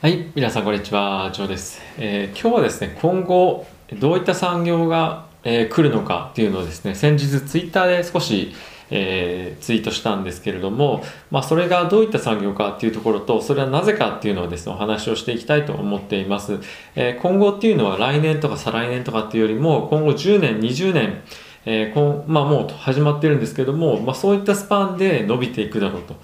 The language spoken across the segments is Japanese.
はい、皆さんこんにちは、ジョーです。えー今日はですね、今後どういった産業が、えー来るのかっていうのをですね、先日ツイッターで少し、えーツイートしたんですけれども、まあ、それがどういった産業かっていうところと、それはなぜかっていうのをですね、お話をしていきたいと思っています。え今後っていうのは来年とか再来年とかっていうよりも、今後10年、20年、えこんまあ、もう始まってるんですけども、まあ、そういったスパンで伸びていくだろうと。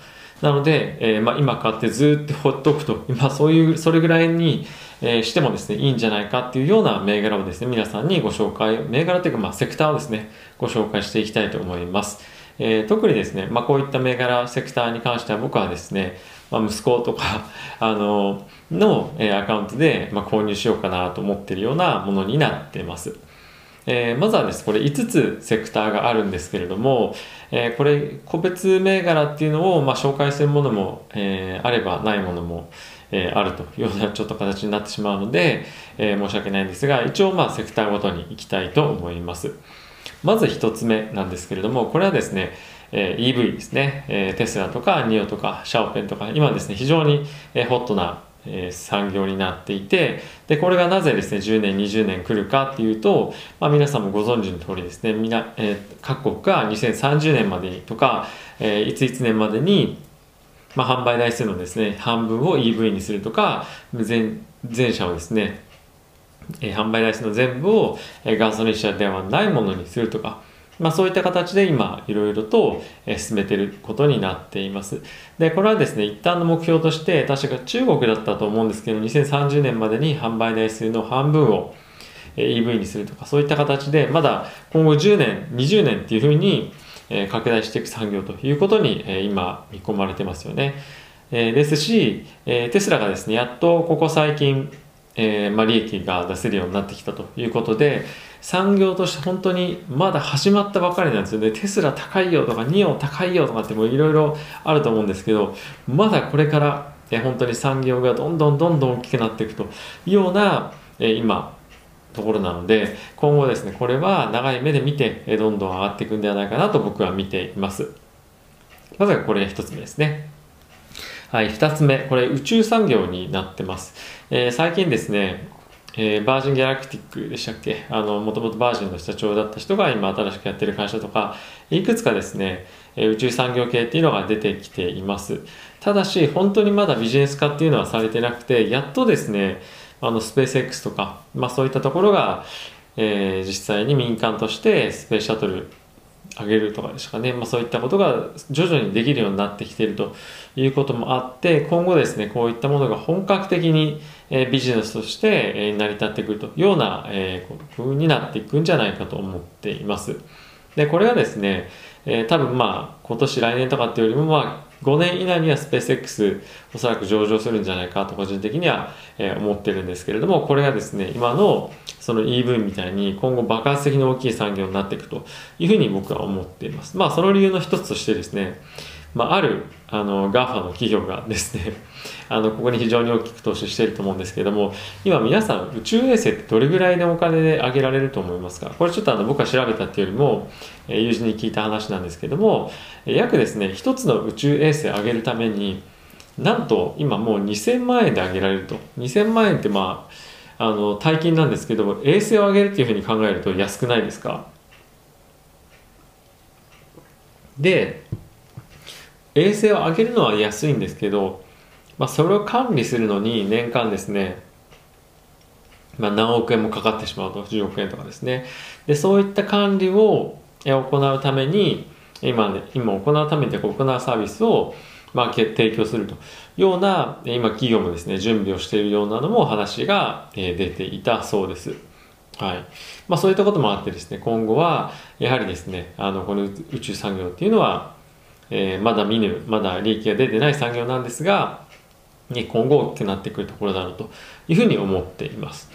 なので、えーまあ、今買ってずっとほっとくと、今そういう、それぐらいに、えーしてもですね、いいんじゃないかっていうような銘柄をですね、皆さんにご紹介、銘柄というか、まあ、セクターをですね、ご紹介していきたいと思います。えー特にですね、まあ、こういった銘柄、セクターに関しては僕はですね、まあ、息子とか、あの、の、えーアカウントで、まあ、購入しようかなと思っているようなものになっています。えーまずはですこれ5つセクターがあるんですけれども、えーこれ個別銘柄っていうのを、まあ、紹介するものも、えーあればないものも、えあるというようなちょっと形になってしまうので、え申し訳ないんですが一応まあセクターごとに行きたいと思います。まず1つ目なんですけれどもこれはですねえ EV ですね、えテスラとかニオとかシャオペンとか今ですね非常に、えホットなえー産業になっていてでこれがなぜですね10年20年来るかっていうと、まあ、皆さんもご存知の通りですねみな、えー各国が2030年までにとか、えーいついつ年までに、まあ、販売台数のですね半分を EV にするとか全全車をですね、えー販売台数の全部を、えーガソリン車ではないものにするとかまあ、そういった形で今いろいろと進めていることになっています。で、これはですね、一旦の目標として、確か中国だったと思うんですけど、2030年までに販売台数の半分を EV にするとか、そういった形で、まだ今後10年、20年っていうふうに拡大していく産業ということに今見込まれてますよね。ですし、テスラがですね、やっとここ最近、えーまあ、利益が出せるようになってきたということで産業として本当にまだ始まったばかりなんですよね。テスラ高いよとかニオ高いよとかってもいろいろあると思うんですけどまだこれから、え本当に産業がどんどんどんどん大きくなっていくというような、え今ところなので今後ですねこれは長い目で見てどんどん上がっていくんではないかなと僕は見ています。まずはこれが一つ目ですね。はい、2つ目、これ宇宙産業になってます。えー最近ですね、えーバージン・ギャラクティックでしたっけ？あの、もともとバージンの社長だった人が今新しくやってる会社とか、いくつかですね、えー宇宙産業系っていうのが出てきています。ただし、本当にまだビジネス化っていうのはされてなくて、やっとですね、あの、スペース X とか、まあそういったところが、えー実際に民間としてスペースシャトル上げるとかですかね、まあ、そういったことが徐々にできるようになってきているということもあって今後ですねこういったものが本格的に、えビジネスとして、え成り立ってくるというような、えー風になっていくんじゃないかと思っていますでこれはですね、えー多分まあ今年来年とかっていうよりもまあ5年以内にはスペース X おそらく上場するんじゃないかと個人的には、えー思ってるんですけれどもこれがですね今のその EV みたいに今後爆発的に大きい産業になっていくというふうに僕は思っています。まあその理由の一つとしてですね、まあ、あるあの GAFA の企業がですね、あのここに非常に大きく投資していると思うんですけれども、今皆さん宇宙衛星ってどれぐらいのお金で上げられると思いますか？これちょっとあの僕は調べたっていうよりも、えー友人に聞いた話なんですけども、約ですね、一つの宇宙衛星上げるために、なんと今もう2000万円で上げられると。2000万円ってまあ、あの大金なんですけども衛星を上げるっていうふうに考えると安くないですか？で衛星を上げるのは安いんですけど、まあ、それを管理するのに年間ですね、まあ、何億円もかかってしまうと10億円とかですね。でそういった管理を行うために今,、ね、今行うために行うサービスをまあ、提供すると。いうような今企業もですね準備をしているようなのも話が出ていたそうです。はい。まあ、そういったこともあってですね今後はやはりですねあのこの宇宙産業っていうのは、えーまだ見ぬまだ利益が出てない産業なんですがね今後大きくなってくるところだろうというふうに思っています。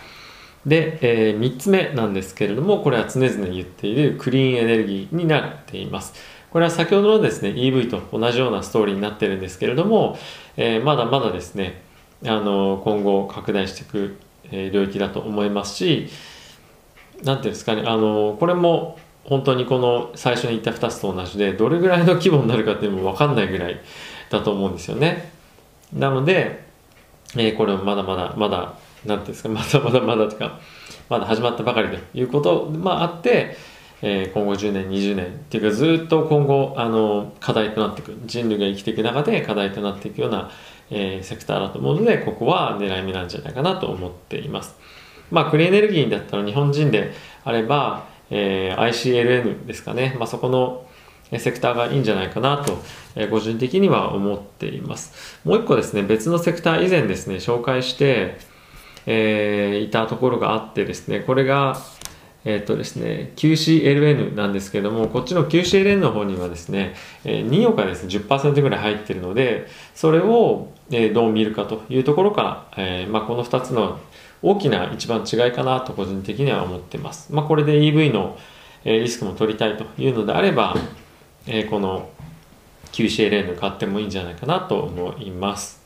で、え3つ目なんですけれどもこれは常々言っているクリーンエネルギーになっています。これは先ほどのですね EV と同じようなストーリーになってるんですけれども、えーまだまだですねあの今後拡大していく、領域だと思いますし何ていうんですかねあのこれも本当にこの最初に言った2つと同じでどれぐらいの規模になるかっていうのも分かんないぐらいだと思うんですよね。なのでえー、これもまだまだまだなんていうんですかまだまだまだとかまだ始まったばかりということ、まあ、あって、えー、今後10年20年っていうかずっと今後あの課題となっていく人類が生きていく中で課題となっていくような、えー、セクターだと思うのでここは狙い目なんじゃないかなと思っています。まあ、クリーンエネルギーだったら日本人であれば、えー、ICLN ですかね、まあ、そこのセクターがいいんじゃないかなと、えー、個人的には思っています。もう一個ですね、別のセクター以前ですね、紹介して、えー、いたところがあってですね、これが、えっ、とですね、QCLN なんですけども、こっちの QCLN の方にはですね、えー、2億がですね、10%ぐらい入っているので、それを、えー、どう見るかというところから、えーまあ、この2つの大きな一番違いかなと個人的には思ってます。まあ、これで EV のリスクも取りたいというのであれば、えこの QCLN 買ってもいいんじゃないかなと思います。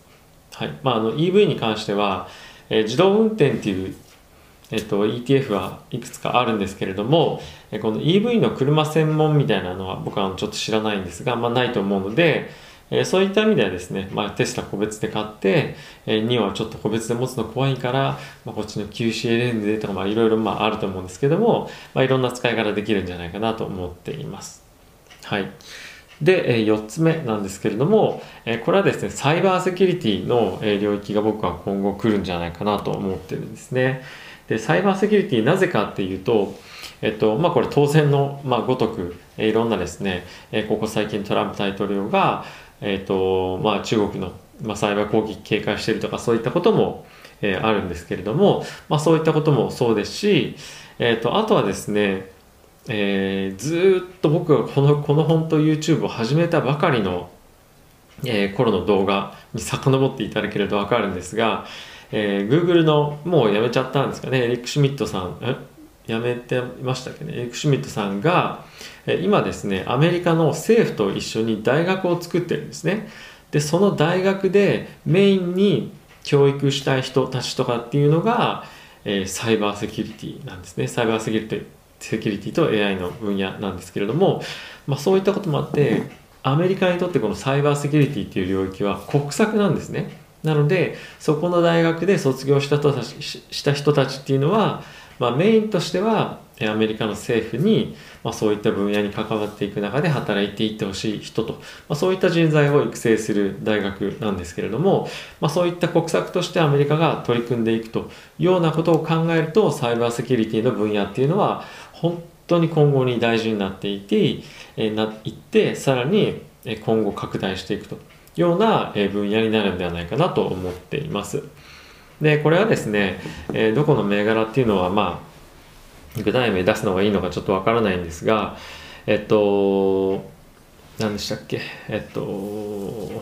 はいまあ、あの EV に関しては、え自動運転っていう、えっと、ETF はいくつかあるんですけれども、えこの EV の車専門みたいなのは僕はちょっと知らないんですが、まあ、ないと思うので、えそういった意味ではですね、まあ、テスラ個別で買って、えー、2はちょっと個別で持つの怖いから、まあ、こっちの QCLN でとか、まあ、いろいろまああると思うんですけども、まあ、いろんな使い方できるんじゃないかなと思っています。はい。で、え4つ目なんですけれども、えこれはですね、サイバーセキュリティの、え領域が僕は今後来るんじゃないかなと思ってるんですね。で、サイバーセキュリティなぜかっていうと、えっと、まあこれ当然の、まあ、ごとく、えいろんなですね、えここ最近トランプ大統領が、えーとまあ、中国の、まあ、サイバー攻撃警戒しているとかそういったことも、え、あるんですけれども、まあ、そういったこともそうですし、えーと、あとはですね、えー、ずっと僕がこのこの本と YouTube を始めたばかりの、えー、頃の動画に遡っていただけると分かるんですが、えー、Google のもうやめちゃったんですかね。エリック・シュミットさん。やめてましたっけね。エリック・シュミットさんがえ今ですねアメリカの政府と一緒に大学を作ってるんですね。でその大学でメインに教育したい人たちとかっていうのが、えー、サイバーセキュリティなんですね。サイバーセキュリティセキュリティと AI の分野なんですけれども、まあ、そういったこともあってアメリカにとってこのサイバーセキュリティっていう領域は国策なんですね。なのでそこの大学で卒業した人たちした人たちっていうのはまあ、メインとしてはアメリカの政府に、まあ、そういった分野に関わっていく中で働いていってほしい人と、まあ、そういった人材を育成する大学なんですけれども、まあ、そういった国策としてアメリカが取り組んでいくというようなことを考えるとサイバーセキュリティの分野っていうのは本当に今後に大事になっていて、え、ないってさらに今後拡大していくと。ような分野になるんではないかなと思っています。でこれはですね、えー、どこの銘柄っていうのはまあ具体名出すのがいいのかちょっとわからないんですがえっと何でしたっけ？えっと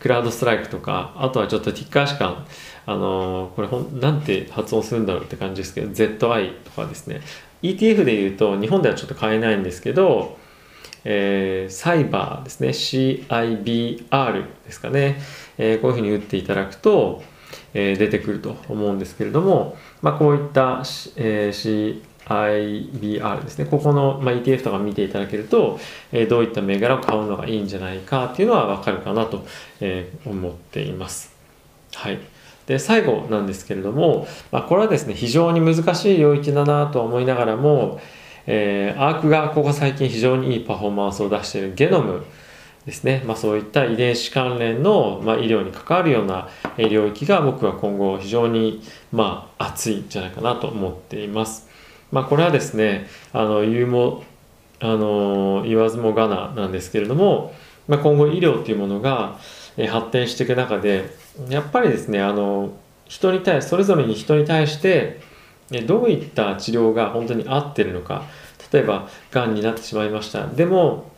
クラウドストライクとかあとはちょっとティッカーしかあのこれほんなんて発音するんだろうって感じですけど ZI とかですね。ETF でいうと日本ではちょっと買えないんですけどえー、サイバーですね CIBR ですかね、えー、こういうふうに打っていただくと、え出てくると思うんですけれども、まあ、こういった、え CIBR ですね、ここの、まあ ETF とか見ていただけると、えどういった銘柄を買うのがいいんじゃないかっていうのはわかるかなと、え思っています。はい。で、最後なんですけれども、まあ、これはですね、非常に難しい領域だなと思いながらも、えー、アークがここ最近非常にいいパフォーマンスを出しているゲノムですね、まあ、そういった遺伝子関連の、まあ、医療に関わるような領域が僕は今後非常に、まあ、熱いんじゃないかなと思っています。まあ、これはですねあの言うもあの言わずもがななんですけれども、まあ、今後医療というものが発展していく中でやっぱりですねあの人に対それぞれに人に対してどういった治療が本当に合ってるのか例えばがんになってしまいましたでも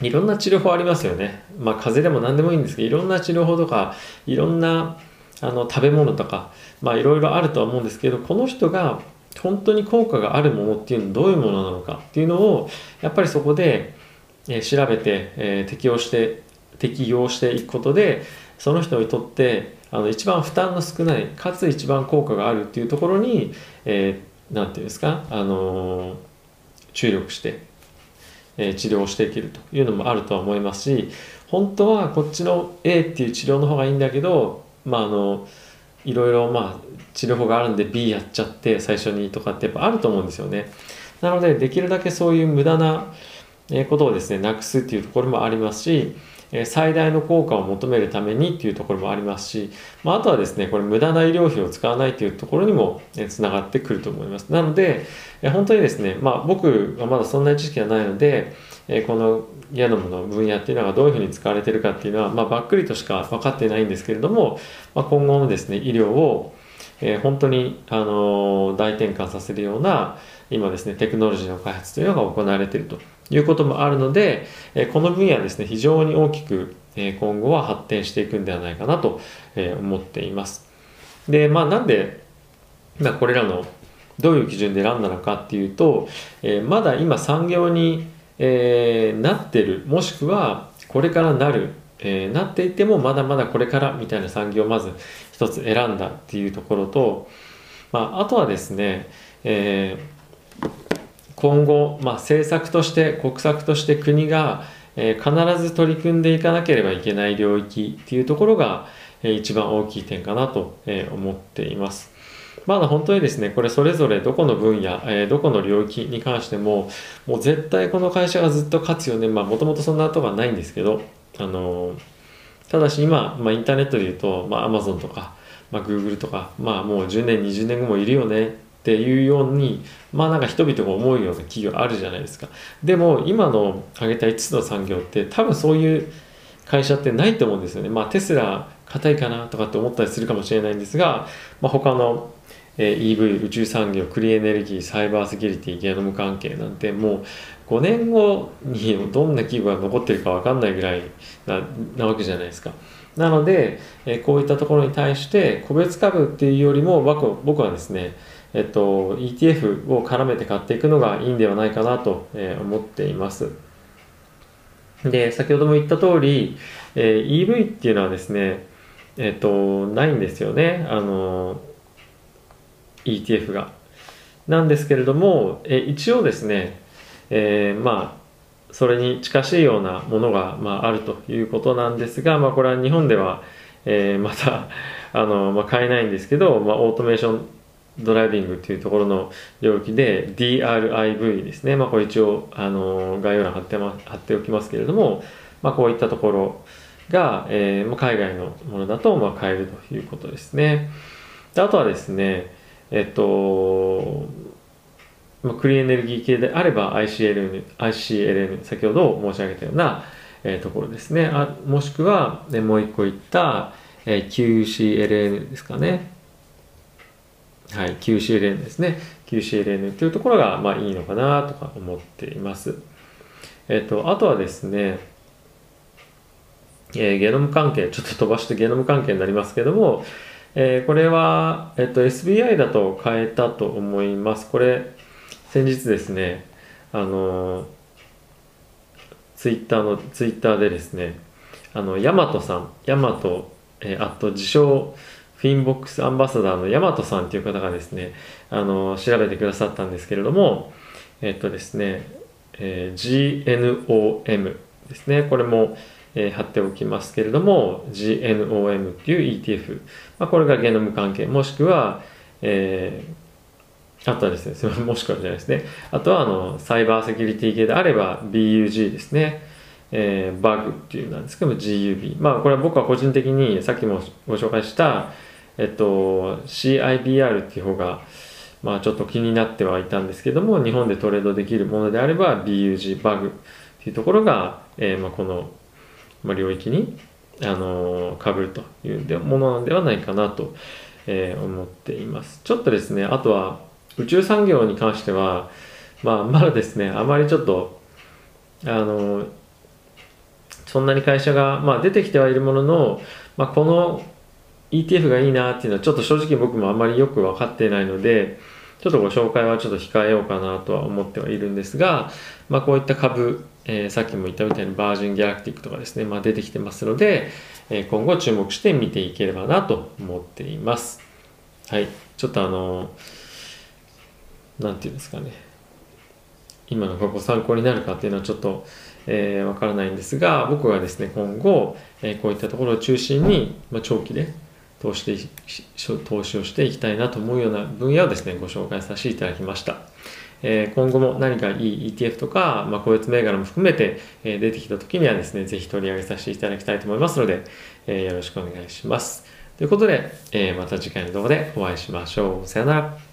いろんな治療法ありますよね。まあ風邪でも何でもいいんですけどいろんな治療法とかいろんなあの食べ物とかまあいろいろあるとは思うんですけどこの人が本当に効果があるものっていうのはどういうものなのかっていうのをやっぱりそこで、えー、調べて、えー、適用して適用していくことでその人にとってあの一番負担の少ないかつ一番効果があるっていうところに何、えー、て言うんですか、あの注力してえ治療をしていけるというのもあるとは思いますし本当はこっちの A っていう治療の方がいいんだけどまああのいろいろまあ治療法があるんで B やっちゃって最初にとかってやっぱあると思うんですよね。なのでできるだけそういう無駄なことをですねなくすっていうところもありますし最大の効果を求めるためにっていうところもありますし、まあ、あとはですねこれ無駄な医療費を使わないというところにもつながってくると思います。なので本当にですね、まあ、僕はまだそんなに知識がないのでこのゲノムの分野っていうのがどういうふうに使われてるかっていうのは、まあ、ばっくりとしか分かってないんですけれども、まあ、今後のですね医療をえー、本当に、あのー、大転換させるような今ですねテクノロジーの開発というのが行われているということもあるので、えー、この分野ですね非常に大きく、えー、今後は発展していくんではないかなと、えー、思っています。でまあなんで、まあ、これらのどういう基準で選んだのかっていうと、えー、まだ今産業に、えー、なってるもしくはこれからなるえー、なっていてもまだまだこれからみたいな産業をまず一つ選んだっていうところと、まあ、あとはですね、えー、今後、まあ、政策として国策として国が、えー、必ず取り組んでいかなければいけない領域っていうところが、えー、一番大きい点かなと、えー、思っています。まだ本当にですね、これそれぞれどこの分野、えー、どこの領域に関しても、もう絶対この会社がずっと勝つよね。まあもともとそんなとはないんですけど、あのただし今、まあ、インターネットで言うと、まあ、Amazon とか、まあ、Google とか、まあ、もう10年20年後もいるよねっていうようにまあなんか人々が思うような企業あるじゃないですか。でも今の挙げた5つの産業って多分そういう会社ってないと思うんですよね。まあテスラ硬いかなとかって思ったりするかもしれないんですが、まあ、他のえ EV 宇宙産業クリーンエネルギーサイバーセキュリティゲノム関係なんてもう5年後にどんな企業が残ってるか分かんないぐらいななわけじゃないですか。なので、えこういったところに対して個別株っていうよりも僕はですね、えっと、ETF を絡めて買っていくのがいいんではないかなと、え思っています。で、先ほども言った通り、え EV っていうのはですね、えっと、ないんですよね。あの ETF が。なんですけれども、え一応ですね、えー、まあそれに近しいようなものが、まあ、あるということなんですが、まあ、これは日本では、えー、またあの、まあ、買えないんですけど、まあ、オートメーションドライビングっていうところの領域で DRIV ですね、まあ、これ一応あの概要欄貼って,、ま、貼っておきますけれども、まあ、こういったところが、えー、海外のものだとまあ買えるということですね。であとはですね、えっと、まあ、クリーンエネルギー系であれば ICLN, ICLN 先ほど申し上げたような、えー、ところですね。あもしくは、ね、もう一個言った、えー、QCLN ですかね。はい QCLN ですね。QCLN というところがまあいいのかなとか思っています。えっ、ー、とあとはですねえー、ゲノム関係、ちょっと飛ばしてゲノム関係になりますけども、えー、これは、えっと、SBI だと変えたと思います。これ、先日ですね、あの、ツイッターの、ツイッターでですね、あの、ヤマトさん、ヤマト、えー、あと自称、フィンボックスアンバサダーのヤマトさんという方がですね、あの、調べてくださったんですけれども、えっとですね、えー、GNOM ですね、これも、えー、貼っておきますけれども GNOM っていう ETF、まあ、これがゲノム関係もしくは、えー、あとはですね、もしくはじゃないですね。あとは、あの、サイバーセキュリティ系であれば BUG ですね。えー、バグっていうなんですけども GUB。まあ、これは僕は個人的にさっきもご紹介した、えっと、CIBR っていう方が、まあ、ちょっと気になってはいたんですけども、日本でトレードできるものであれば BUG バグっていうところが、えー、まあ、このまあ、領域に、あのー、被るというものではないかなと、えー、思っています。ちょっとですね、あとは宇宙産業に関しては、まあ、まだですね、あまりちょっと、あの、そんなに会社が、まあ、出てきてはいるものの、まあ、この ETF がいいなっていうのはちょっと正直僕もあまりよく分かっていないので、ちょっとご紹介はちょっと控えようかなとは思ってはいるんですが、まあ、こういった株、えー、さっきも言ったみたいにバージンギャラクティックとかですね、まあ、出てきてますので、えー、今後注目して見ていければなと思っています。はい。ちょっとあのなんていうんですかね。今のがご参考になるかっていうのはちょっと、えー、わからないんですが、僕はですね、今後、えー、こういったところを中心に、まあ、長期で投資で投資をしていきたいなと思うような分野をですね、ご紹介させていただきました。えー、今後も何かいい ETF とか、まあ、個別銘柄も含めて、えー、出てきた時にはですね、ぜひ取り上げさせていただきたいと思いますので、えー、よろしくお願いします。ということで、えまた次回の動画でお会いしましょう。さよなら。